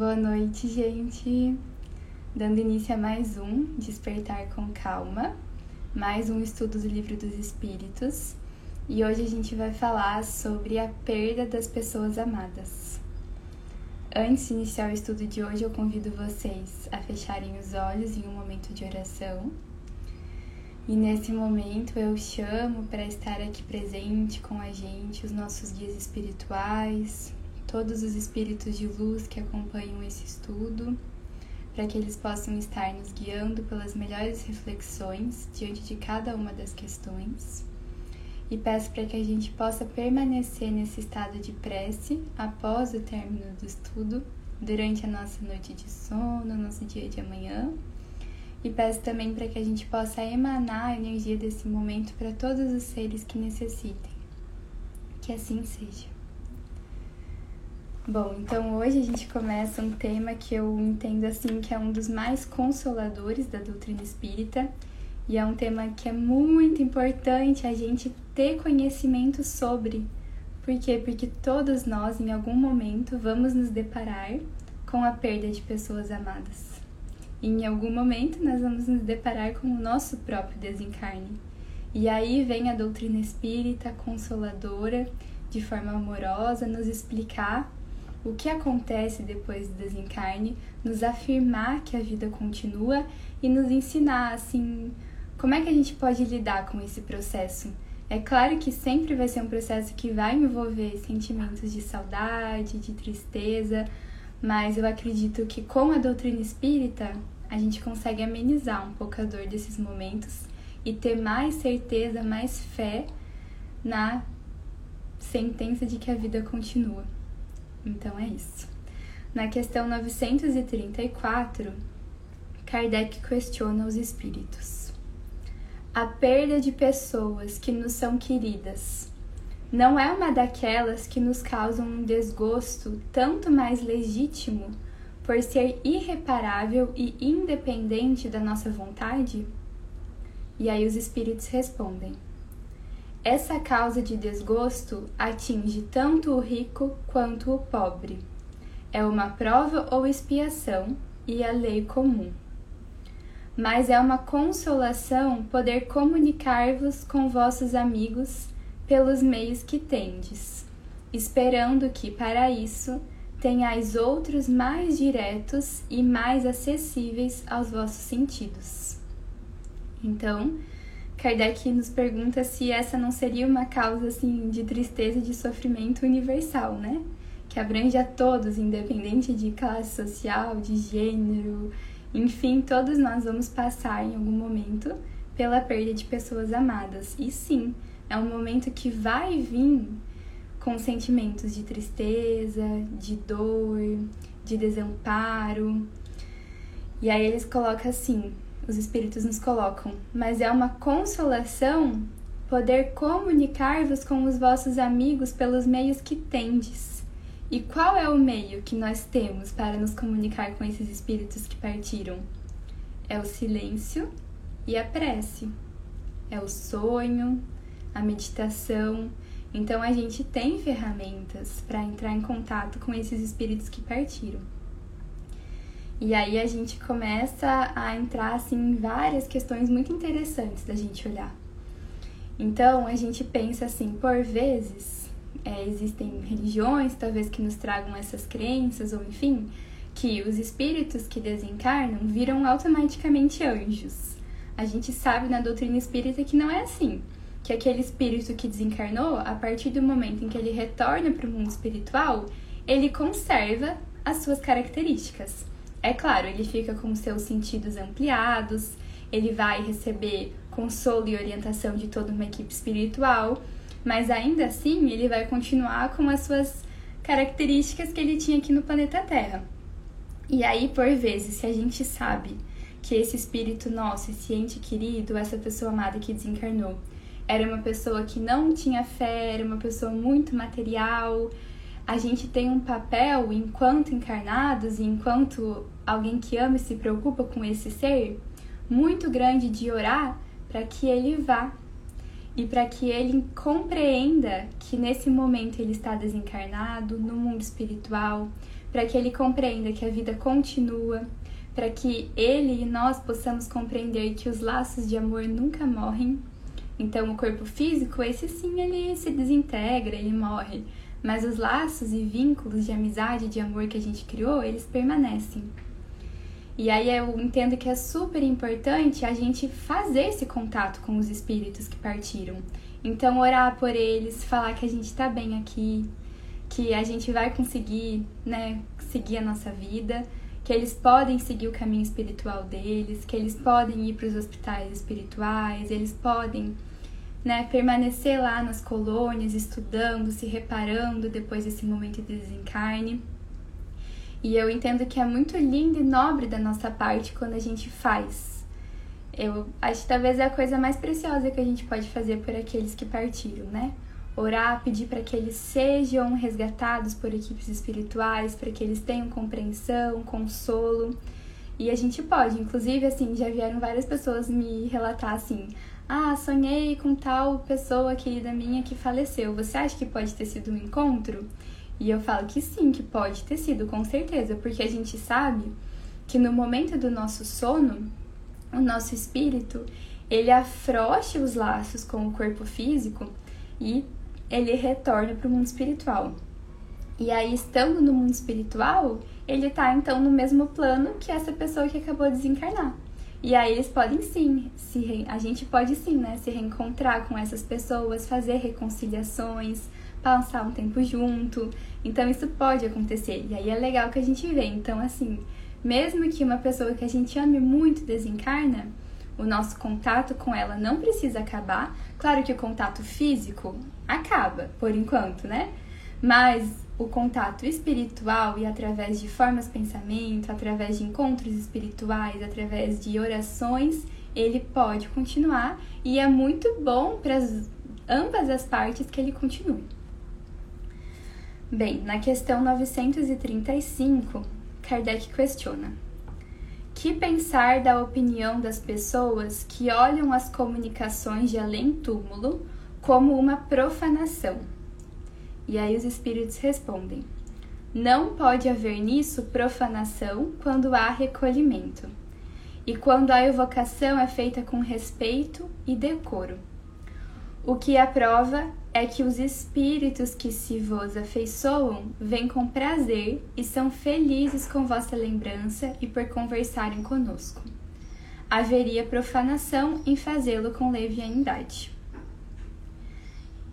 Boa noite, gente. Dando início a mais um Despertar com Calma, mais um estudo do Livro dos Espíritos. E hoje a gente vai falar sobre a perda das pessoas amadas. Antes de iniciar o estudo de hoje, eu convido vocês a fecharem os olhos em um momento de oração. E nesse momento eu chamo para estar aqui presente com a gente os nossos guias espirituais, todos os espíritos de luz que acompanham esse estudo, para que eles possam estar nos guiando pelas melhores reflexões diante de cada uma das questões. E peço para que a gente possa permanecer nesse estado de prece após o término do estudo, durante a nossa noite de sono, nosso dia de amanhã. E peço também para que a gente possa emanar a energia desse momento para todos os seres que necessitem. Que assim seja. Bom, então hoje a gente começa um tema que eu entendo assim que é um dos mais consoladores da doutrina espírita e é um tema que é muito importante a gente ter conhecimento sobre. Por quê? Porque todos nós em algum momento vamos nos deparar com a perda de pessoas amadas. E em algum momento nós vamos nos deparar com o nosso próprio desencarne. E aí vem a doutrina espírita consoladora, de forma amorosa, nos explicar o que acontece depois do desencarne, nos afirmar que a vida continua e nos ensinar assim como é que a gente pode lidar com esse processo. É claro que sempre vai ser um processo que vai envolver sentimentos de saudade, de tristeza, mas eu acredito que com a doutrina espírita a gente consegue amenizar um pouco a dor desses momentos e ter mais certeza, mais fé na sentença de que a vida continua. Então é isso. Na questão 934, Kardec questiona os espíritos. A perda de pessoas que nos são queridas não é uma daquelas que nos causam um desgosto tanto mais legítimo por ser irreparável e independente da nossa vontade? E aí os espíritos respondem: essa causa de desgosto atinge tanto o rico quanto o pobre. É uma prova ou expiação e a lei comum. Mas é uma consolação poder comunicar-vos com vossos amigos pelos meios que tendes, esperando que para isso tenhais outros mais diretos e mais acessíveis aos vossos sentidos. Então, Kardec nos pergunta se essa não seria uma causa assim de tristeza e de sofrimento universal, né? Que abrange a todos, independente de classe social, de gênero, enfim, todos nós vamos passar em algum momento pela perda de pessoas amadas. E sim, é um momento que vai vir com sentimentos de tristeza, de dor, de desamparo. E aí eles colocam assim: os espíritos nos colocam, mas é uma consolação poder comunicar-vos com os vossos amigos pelos meios que tendes. E qual é o meio que nós temos para nos comunicar com esses espíritos que partiram? É o silêncio e a prece. É o sonho, a meditação. Então a gente tem ferramentas para entrar em contato com esses espíritos que partiram. E aí a gente começa a entrar assim, em várias questões muito interessantes da gente olhar. Então a gente pensa assim, por vezes é, existem religiões talvez que nos tragam essas crenças, ou enfim, que os espíritos que desencarnam viram automaticamente anjos. A gente sabe na doutrina espírita que não é assim. Que aquele espírito que desencarnou, a partir do momento em que ele retorna para o mundo espiritual, ele conserva as suas características. É claro, ele fica com seus sentidos ampliados, ele vai receber consolo e orientação de toda uma equipe espiritual, mas ainda assim ele vai continuar com as suas características que ele tinha aqui no planeta Terra. E aí, por vezes, se a gente sabe que esse espírito nosso, esse ente querido, essa pessoa amada que desencarnou, era uma pessoa que não tinha fé, era uma pessoa muito material, a gente tem um papel enquanto encarnados e enquanto alguém que ama e se preocupa com esse ser muito grande de orar para que ele vá e para que ele compreenda que nesse momento ele está desencarnado no mundo espiritual, para que ele compreenda que a vida continua, para que ele e nós possamos compreender que os laços de amor nunca morrem. Então, o corpo físico, esse sim, ele se desintegra, ele morre, mas os laços e vínculos de amizade, de amor que a gente criou, eles permanecem. E aí eu entendo que é super importante a gente fazer esse contato com os espíritos que partiram. Então, orar por eles, falar que a gente tá bem aqui, que a gente vai conseguir, né, seguir a nossa vida, que eles podem seguir o caminho espiritual deles, que eles podem ir para os hospitais espirituais, eles podem, né, permanecer lá nas colônias, estudando, se reparando depois desse momento de desencarne. E eu entendo que é muito lindo e nobre da nossa parte quando a gente faz. Eu acho que talvez é a coisa mais preciosa que a gente pode fazer por aqueles que partiram, né? Orar, pedir para que eles sejam resgatados por equipes espirituais, para que eles tenham compreensão, consolo. E a gente pode, inclusive, assim, já vieram várias pessoas me relatar assim: ah, sonhei com tal pessoa querida minha que faleceu. Você acha que pode ter sido um encontro? E eu falo que sim, que pode ter sido, com certeza, porque a gente sabe que no momento do nosso sono, o nosso espírito, ele afrouxa os laços com o corpo físico e ele retorna para o mundo espiritual. E aí, estando no mundo espiritual, ele está então no mesmo plano que essa pessoa que acabou de desencarnar. E aí eles podem sim, se re... a gente pode sim, né, se reencontrar com essas pessoas, fazer reconciliações, passar um tempo junto. Então isso pode acontecer. E aí é legal que a gente vê. Então, assim, mesmo que uma pessoa que a gente ame muito desencarna, o nosso contato com ela não precisa acabar. Claro que o contato físico acaba, por enquanto, né? Mas o contato espiritual e através de formas de pensamento, através de encontros espirituais, através de orações, ele pode continuar e é muito bom para ambas as partes que ele continue. Bem, na questão 935, Kardec questiona: Que pensar da opinião das pessoas que olham as comunicações de além-túmulo como uma profanação? E aí os espíritos respondem: Não pode haver nisso profanação quando há recolhimento, e quando a evocação é feita com respeito e decoro. O que a prova é que os espíritos que se vos afeiçoam vêm com prazer e são felizes com vossa lembrança e por conversarem conosco. Haveria profanação em fazê-lo com leviandade.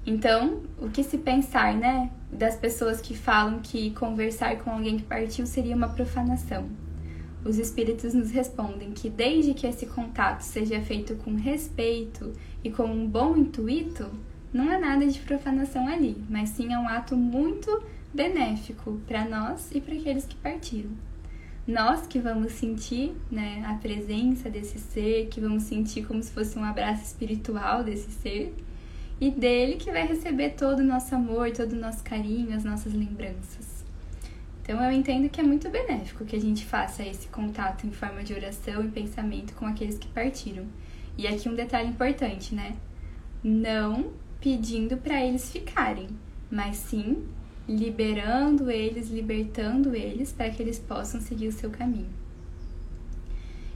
Então, o que se pensar, né, das pessoas que falam que conversar com alguém que partiu seria uma profanação? Os espíritos nos respondem que desde que esse contato seja feito com respeito e com um bom intuito, não é nada de profanação ali, mas sim é um ato muito benéfico para nós e para aqueles que partiram. Nós que vamos sentir né, a presença desse ser, que vamos sentir como se fosse um abraço espiritual desse ser, e dele que vai receber todo o nosso amor, todo o nosso carinho, as nossas lembranças. Então eu entendo que é muito benéfico que a gente faça esse contato em forma de oração e pensamento com aqueles que partiram. E aqui um detalhe importante, né? Não pedindo para eles ficarem, mas sim liberando eles, libertando eles para que eles possam seguir o seu caminho.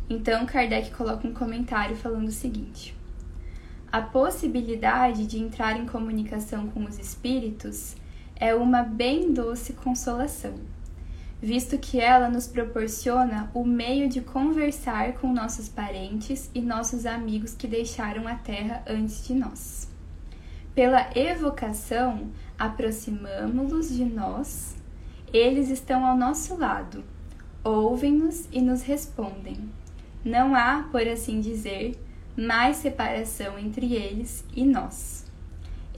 Então Kardec coloca um comentário falando o seguinte: A possibilidade de entrar em comunicação com os espíritos é uma bem doce consolação, visto que ela nos proporciona o meio de conversar com nossos parentes e nossos amigos que deixaram a terra antes de nós. Pela evocação, aproximamo-los de nós, eles estão ao nosso lado, ouvem-nos e nos respondem. Não há, por assim dizer, mais separação entre eles e nós.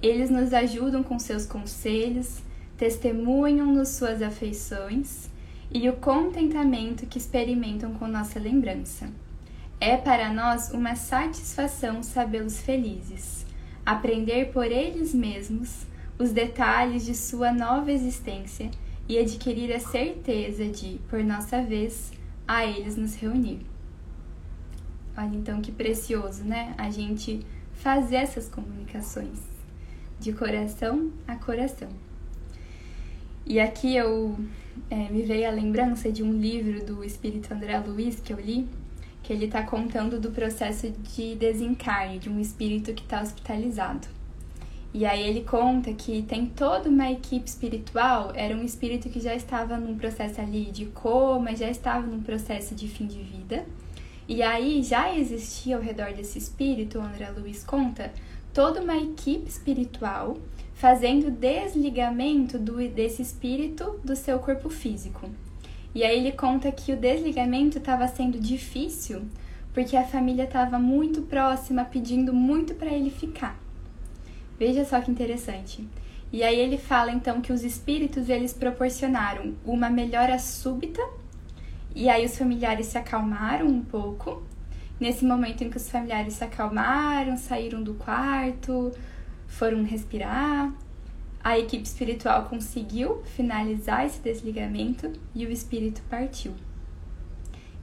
Eles nos ajudam com seus conselhos, testemunham-nos suas afeições e o contentamento que experimentam com nossa lembrança. É para nós uma satisfação sabê-los felizes aprender por eles mesmos os detalhes de sua nova existência e adquirir a certeza de, por nossa vez, a eles nos reunir. Olha então que precioso, né? A gente fazer essas comunicações de coração a coração. E aqui eu é, me veio a lembrança de um livro do espírito André Luiz que eu li, que ele está contando do processo de desencarne de um espírito que está hospitalizado. E aí ele conta que tem toda uma equipe espiritual, era um espírito que já estava num processo ali de coma, já estava num processo de fim de vida. E aí já existia ao redor desse espírito, André Luiz conta, toda uma equipe espiritual fazendo desligamento do, desse espírito do seu corpo físico. E aí ele conta que o desligamento estava sendo difícil porque a família estava muito próxima, pedindo muito para ele ficar. Veja só que interessante. E aí ele fala então que os espíritos eles proporcionaram uma melhora súbita e aí os familiares se acalmaram um pouco. Nesse momento em que os familiares se acalmaram, saíram do quarto, foram respirar, a equipe espiritual conseguiu finalizar esse desligamento e o espírito partiu.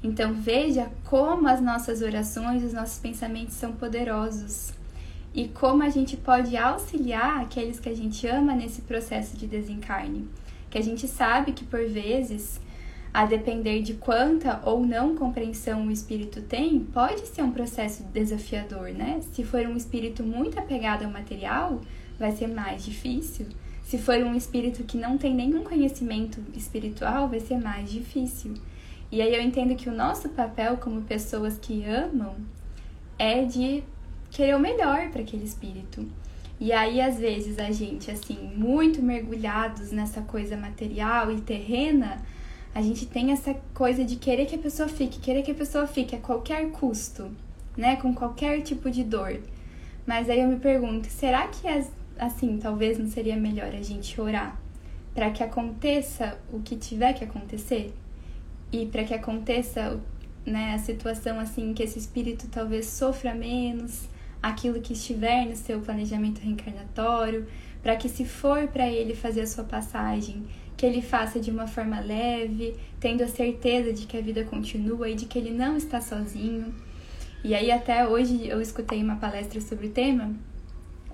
Então veja como as nossas orações, os nossos pensamentos são poderosos e como a gente pode auxiliar aqueles que a gente ama nesse processo de desencarne. Que a gente sabe que por vezes, a depender de quanta ou não compreensão o espírito tem, pode ser um processo desafiador, né? Se for um espírito muito apegado ao material, vai ser mais difícil. Se for um espírito que não tem nenhum conhecimento espiritual, vai ser mais difícil. E aí eu entendo que o nosso papel como pessoas que amam é de querer o melhor para aquele espírito. E aí, às vezes, a gente, assim, muito mergulhados nessa coisa material e terrena, a gente tem essa coisa de querer que a pessoa fique, querer que a pessoa fique a qualquer custo, né? Com qualquer tipo de dor. Mas aí eu me pergunto, será que as assim, talvez não seria melhor a gente orar para que aconteça o que tiver que acontecer e para que aconteça né, a situação assim que esse espírito talvez sofra menos aquilo que estiver no seu planejamento reencarnatório, para que se for para ele fazer a sua passagem, que ele faça de uma forma leve, tendo a certeza de que a vida continua e de que ele não está sozinho. E aí até hoje eu escutei uma palestra sobre o tema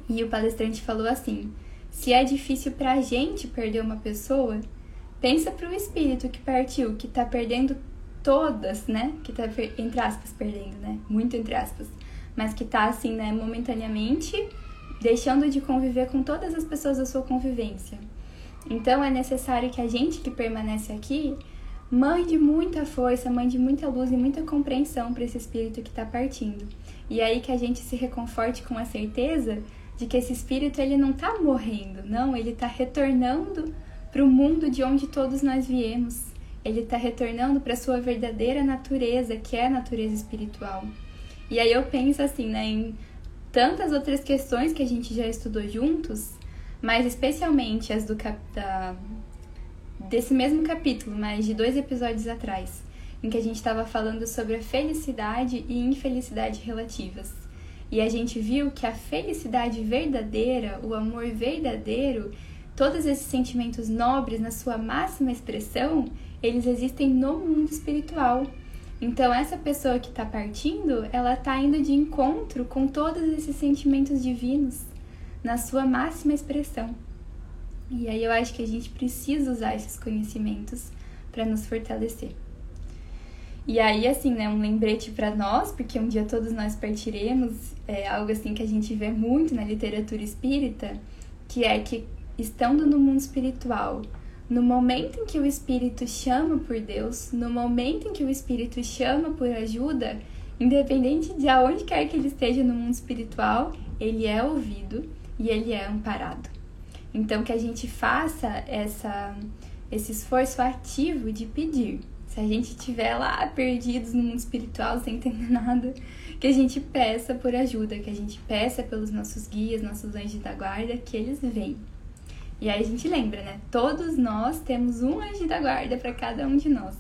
e o palestrante falou assim: se é difícil para a gente perder uma pessoa, pensa para o espírito que partiu, que está perdendo todas, né? Que está entre aspas perdendo, né? Muito entre aspas, mas que está assim, né? Momentaneamente deixando de conviver com todas as pessoas da sua convivência. Então é necessário que a gente que permanece aqui mande muita força, mande muita luz e muita compreensão para esse espírito que está partindo. E aí que a gente se reconforte com a certeza de que esse espírito ele não está morrendo, não, ele está retornando para o mundo de onde todos nós viemos. Ele está retornando para sua verdadeira natureza, que é a natureza espiritual. E aí eu penso assim, né, em tantas outras questões que a gente já estudou juntos, mas especialmente as do cap da, desse mesmo capítulo, mas de dois episódios atrás, em que a gente estava falando sobre a felicidade e infelicidade relativas. E a gente viu que a felicidade verdadeira, o amor verdadeiro, todos esses sentimentos nobres na sua máxima expressão, eles existem no mundo espiritual. Então essa pessoa que está partindo, ela está indo de encontro com todos esses sentimentos divinos na sua máxima expressão. E aí eu acho que a gente precisa usar esses conhecimentos para nos fortalecer. E aí, assim, né, um lembrete para nós, porque um dia todos nós partiremos, é algo assim que a gente vê muito na literatura espírita, que é que estando no mundo espiritual, no momento em que o espírito chama por Deus, no momento em que o espírito chama por ajuda, independente de aonde quer que ele esteja no mundo espiritual, ele é ouvido e ele é amparado. Então que a gente faça essa esse esforço ativo de pedir se a gente estiver lá perdidos no mundo espiritual sem entender nada, que a gente peça por ajuda, que a gente peça pelos nossos guias, nossos anjos da guarda, que eles venham. E aí a gente lembra, né? Todos nós temos um anjo da guarda para cada um de nós.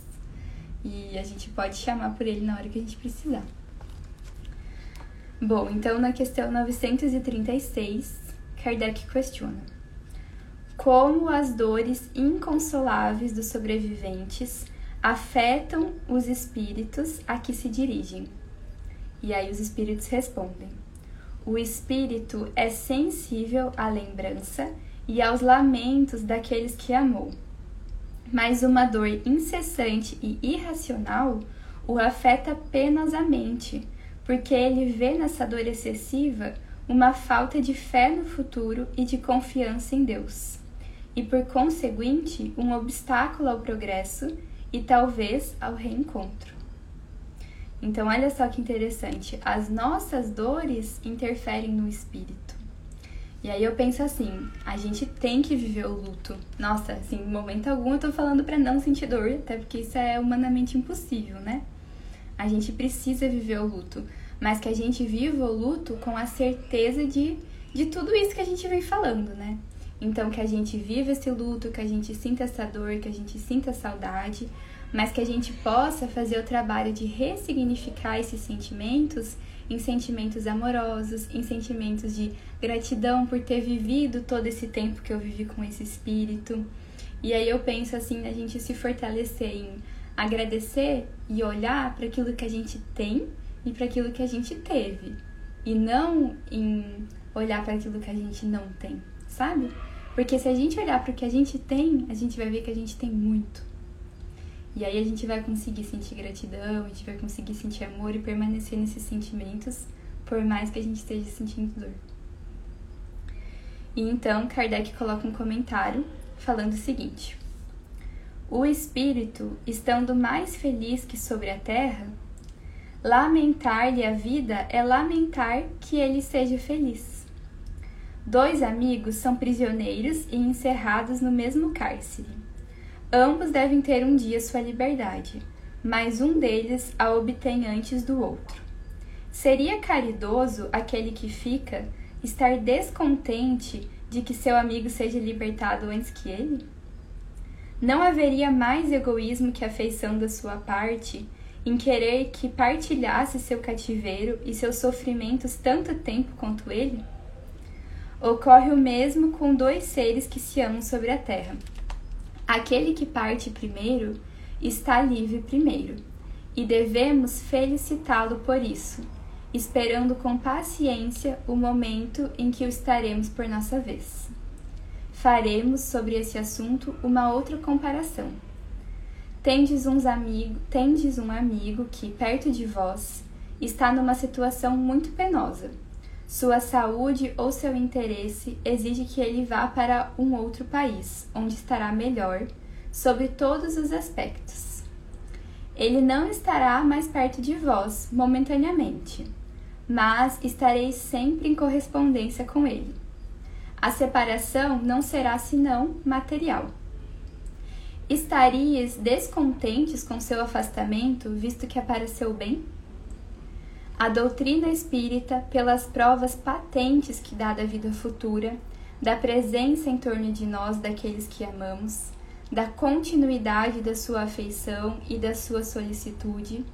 E a gente pode chamar por ele na hora que a gente precisar. Bom, então na questão 936, Kardec questiona: Como as dores inconsoláveis dos sobreviventes afetam os espíritos a que se dirigem. E aí os espíritos respondem: O espírito é sensível à lembrança e aos lamentos daqueles que amou. Mas uma dor incessante e irracional o afeta penosamente, porque ele vê nessa dor excessiva uma falta de fé no futuro e de confiança em Deus, e por conseguinte, um obstáculo ao progresso e talvez ao reencontro. Então, olha só que interessante, as nossas dores interferem no espírito. E aí eu penso assim, a gente tem que viver o luto. Nossa, assim, em momento algum eu tô falando para não sentir dor, até porque isso é humanamente impossível, né? A gente precisa viver o luto, mas que a gente viva o luto com a certeza de, de tudo isso que a gente vem falando, né? Então, que a gente viva esse luto, que a gente sinta essa dor, que a gente sinta saudade, mas que a gente possa fazer o trabalho de ressignificar esses sentimentos em sentimentos amorosos, em sentimentos de gratidão por ter vivido todo esse tempo que eu vivi com esse espírito. E aí eu penso assim, a gente se fortalecer em agradecer e olhar para aquilo que a gente tem e para aquilo que a gente teve, e não em olhar para aquilo que a gente não tem, sabe? Porque se a gente olhar para o que a gente tem, a gente vai ver que a gente tem muito. E aí a gente vai conseguir sentir gratidão, a gente vai conseguir sentir amor e permanecer nesses sentimentos, por mais que a gente esteja sentindo dor. E então Kardec coloca um comentário falando o seguinte: O espírito, estando mais feliz que sobre a terra, lamentar-lhe a vida é lamentar que ele seja feliz. Dois amigos são prisioneiros e encerrados no mesmo cárcere. Ambos devem ter um dia sua liberdade, mas um deles a obtém antes do outro. Seria caridoso aquele que fica estar descontente de que seu amigo seja libertado antes que ele? Não haveria mais egoísmo que afeição da sua parte em querer que partilhasse seu cativeiro e seus sofrimentos tanto tempo quanto ele? Ocorre o mesmo com dois seres que se amam sobre a terra. Aquele que parte primeiro está livre primeiro, e devemos felicitá-lo por isso, esperando com paciência o momento em que o estaremos por nossa vez. Faremos sobre esse assunto uma outra comparação. Tendes, uns amigo, tendes um amigo que, perto de vós, está numa situação muito penosa sua saúde ou seu interesse exige que ele vá para um outro país, onde estará melhor, sobre todos os aspectos. Ele não estará mais perto de vós momentaneamente, mas estareis sempre em correspondência com ele. A separação não será senão material. Estarias descontentes com seu afastamento, visto que apareceu bem? A doutrina espírita, pelas provas patentes que dá da vida futura, da presença em torno de nós daqueles que amamos, da continuidade da sua afeição e da sua solicitude,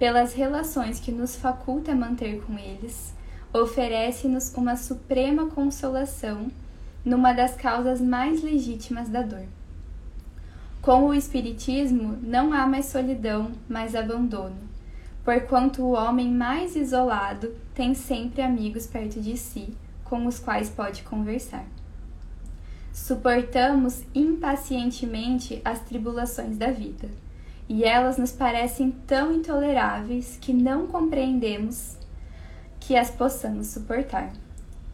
pelas relações que nos faculta manter com eles, oferece-nos uma suprema consolação numa das causas mais legítimas da dor. Com o Espiritismo não há mais solidão, mas abandono porquanto o homem mais isolado tem sempre amigos perto de si com os quais pode conversar. Suportamos impacientemente as tribulações da vida, e elas nos parecem tão intoleráveis que não compreendemos que as possamos suportar.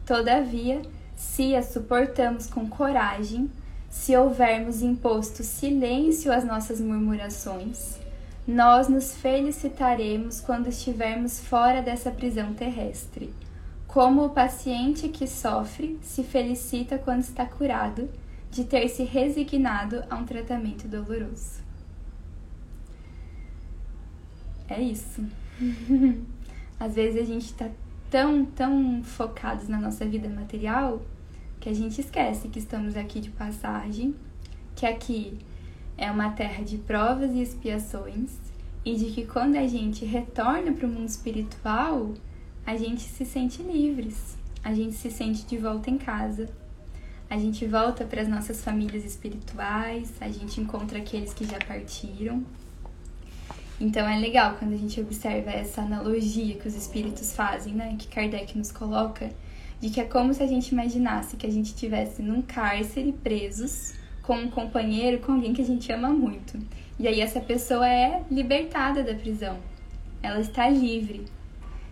Todavia, se as suportamos com coragem, se houvermos imposto silêncio às nossas murmurações, nós nos felicitaremos quando estivermos fora dessa prisão terrestre, como o paciente que sofre se felicita quando está curado de ter se resignado a um tratamento doloroso. É isso. Às vezes a gente está tão, tão focados na nossa vida material que a gente esquece que estamos aqui de passagem, que aqui é uma terra de provas e expiações e de que quando a gente retorna para o mundo espiritual, a gente se sente livres, a gente se sente de volta em casa. A gente volta para as nossas famílias espirituais, a gente encontra aqueles que já partiram. Então é legal quando a gente observa essa analogia que os espíritos fazem, né, que Kardec nos coloca, de que é como se a gente imaginasse que a gente estivesse num cárcere presos com um companheiro, com alguém que a gente ama muito. E aí essa pessoa é libertada da prisão. Ela está livre.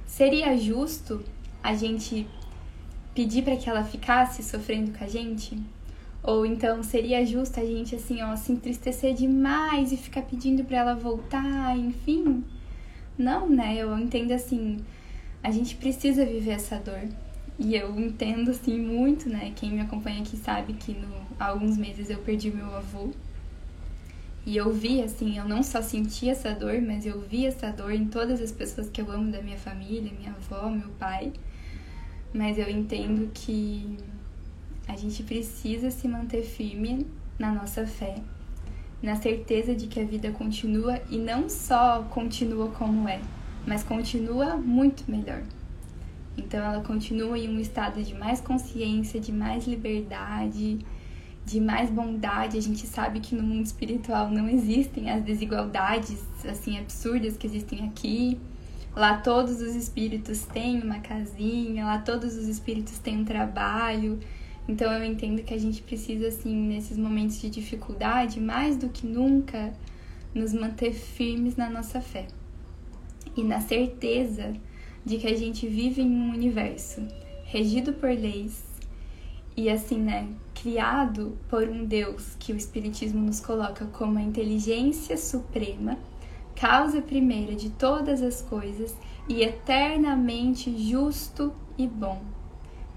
Seria justo a gente pedir para que ela ficasse sofrendo com a gente? Ou então seria justo a gente assim, ó, se entristecer demais e ficar pedindo para ela voltar, enfim? Não, né? Eu entendo assim, a gente precisa viver essa dor. E eu entendo assim muito, né? Quem me acompanha aqui sabe que no, há alguns meses eu perdi meu avô. E eu vi, assim, eu não só senti essa dor, mas eu vi essa dor em todas as pessoas que eu amo da minha família, minha avó, meu pai. Mas eu entendo que a gente precisa se manter firme na nossa fé, na certeza de que a vida continua e não só continua como é, mas continua muito melhor. Então ela continua em um estado de mais consciência, de mais liberdade, de mais bondade. A gente sabe que no mundo espiritual não existem as desigualdades assim absurdas que existem aqui. Lá todos os espíritos têm uma casinha, lá todos os espíritos têm um trabalho. Então eu entendo que a gente precisa assim nesses momentos de dificuldade, mais do que nunca, nos manter firmes na nossa fé. E na certeza de que a gente vive em um universo regido por leis e assim, né, criado por um Deus que o Espiritismo nos coloca como a inteligência suprema, causa primeira de todas as coisas e eternamente justo e bom.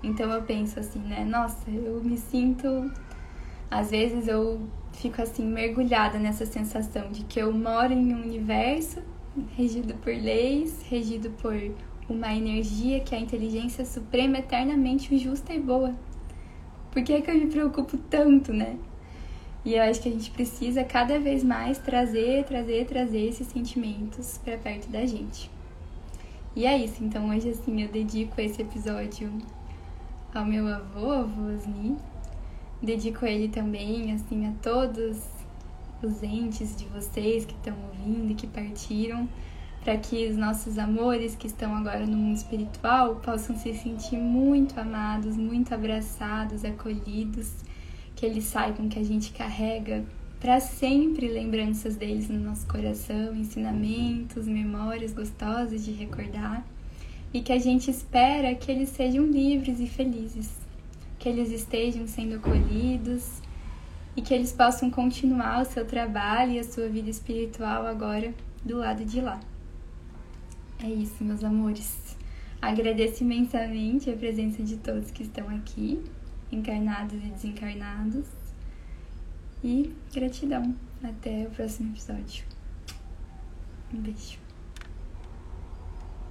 Então eu penso assim, né, nossa, eu me sinto. Às vezes eu fico assim, mergulhada nessa sensação de que eu moro em um universo regido por leis, regido por uma energia que é a inteligência suprema eternamente justa e boa. Por que é que eu me preocupo tanto, né? E eu acho que a gente precisa cada vez mais trazer, trazer, trazer esses sentimentos para perto da gente. E é isso, então hoje assim eu dedico esse episódio ao meu avô, avô Osni. Dedico ele também assim a todos os entes de vocês que estão ouvindo e que partiram para que os nossos amores que estão agora no mundo espiritual possam se sentir muito amados, muito abraçados, acolhidos, que eles saibam que a gente carrega para sempre lembranças deles no nosso coração, ensinamentos, memórias gostosas de recordar, e que a gente espera que eles sejam livres e felizes, que eles estejam sendo acolhidos e que eles possam continuar o seu trabalho e a sua vida espiritual agora do lado de lá. É isso, meus amores. Agradeço imensamente a presença de todos que estão aqui, encarnados e desencarnados. E gratidão. Até o próximo episódio. Um beijo.